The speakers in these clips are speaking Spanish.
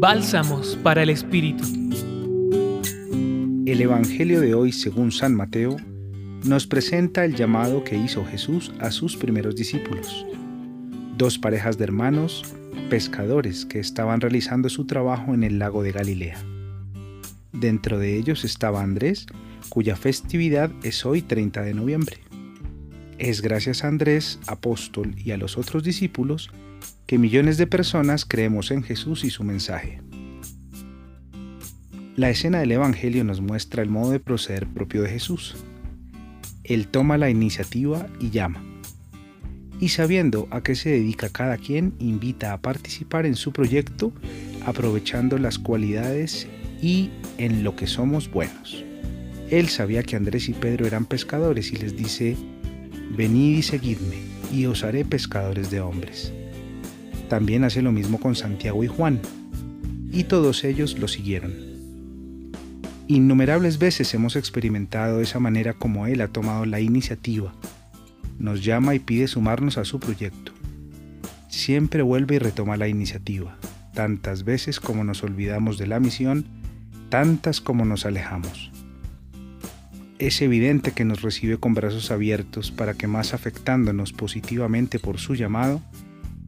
Bálsamos para el Espíritu. El Evangelio de hoy, según San Mateo, nos presenta el llamado que hizo Jesús a sus primeros discípulos. Dos parejas de hermanos, pescadores que estaban realizando su trabajo en el lago de Galilea. Dentro de ellos estaba Andrés, cuya festividad es hoy 30 de noviembre. Es gracias a Andrés, apóstol, y a los otros discípulos que millones de personas creemos en Jesús y su mensaje. La escena del Evangelio nos muestra el modo de proceder propio de Jesús. Él toma la iniciativa y llama. Y sabiendo a qué se dedica cada quien, invita a participar en su proyecto aprovechando las cualidades y en lo que somos buenos. Él sabía que Andrés y Pedro eran pescadores y les dice, venid y seguidme, y os haré pescadores de hombres. También hace lo mismo con Santiago y Juan, y todos ellos lo siguieron. Innumerables veces hemos experimentado esa manera como Él ha tomado la iniciativa, nos llama y pide sumarnos a su proyecto. Siempre vuelve y retoma la iniciativa, tantas veces como nos olvidamos de la misión, tantas como nos alejamos. Es evidente que nos recibe con brazos abiertos para que más afectándonos positivamente por su llamado,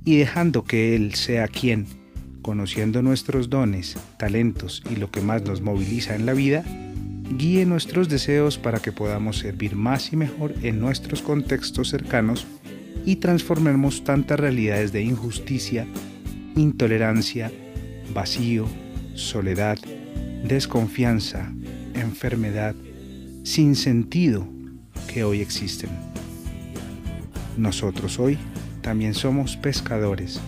y dejando que Él sea quien, conociendo nuestros dones, talentos y lo que más nos moviliza en la vida, guíe nuestros deseos para que podamos servir más y mejor en nuestros contextos cercanos y transformemos tantas realidades de injusticia, intolerancia, vacío, soledad, desconfianza, enfermedad, sin sentido que hoy existen. Nosotros hoy también somos pescadores.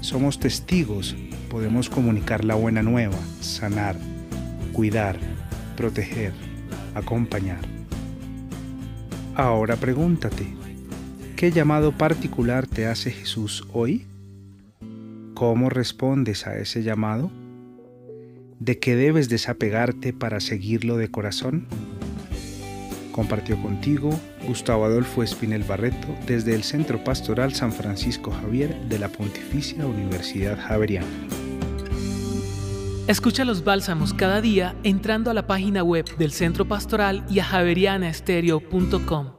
Somos testigos, podemos comunicar la buena nueva, sanar, cuidar, proteger, acompañar. Ahora pregúntate, ¿qué llamado particular te hace Jesús hoy? ¿Cómo respondes a ese llamado? ¿De qué debes desapegarte para seguirlo de corazón? Compartió contigo Gustavo Adolfo Espinel Barreto desde el Centro Pastoral San Francisco Javier de la Pontificia Universidad Javeriana. Escucha los bálsamos cada día entrando a la página web del Centro Pastoral y a javerianaestereo.com.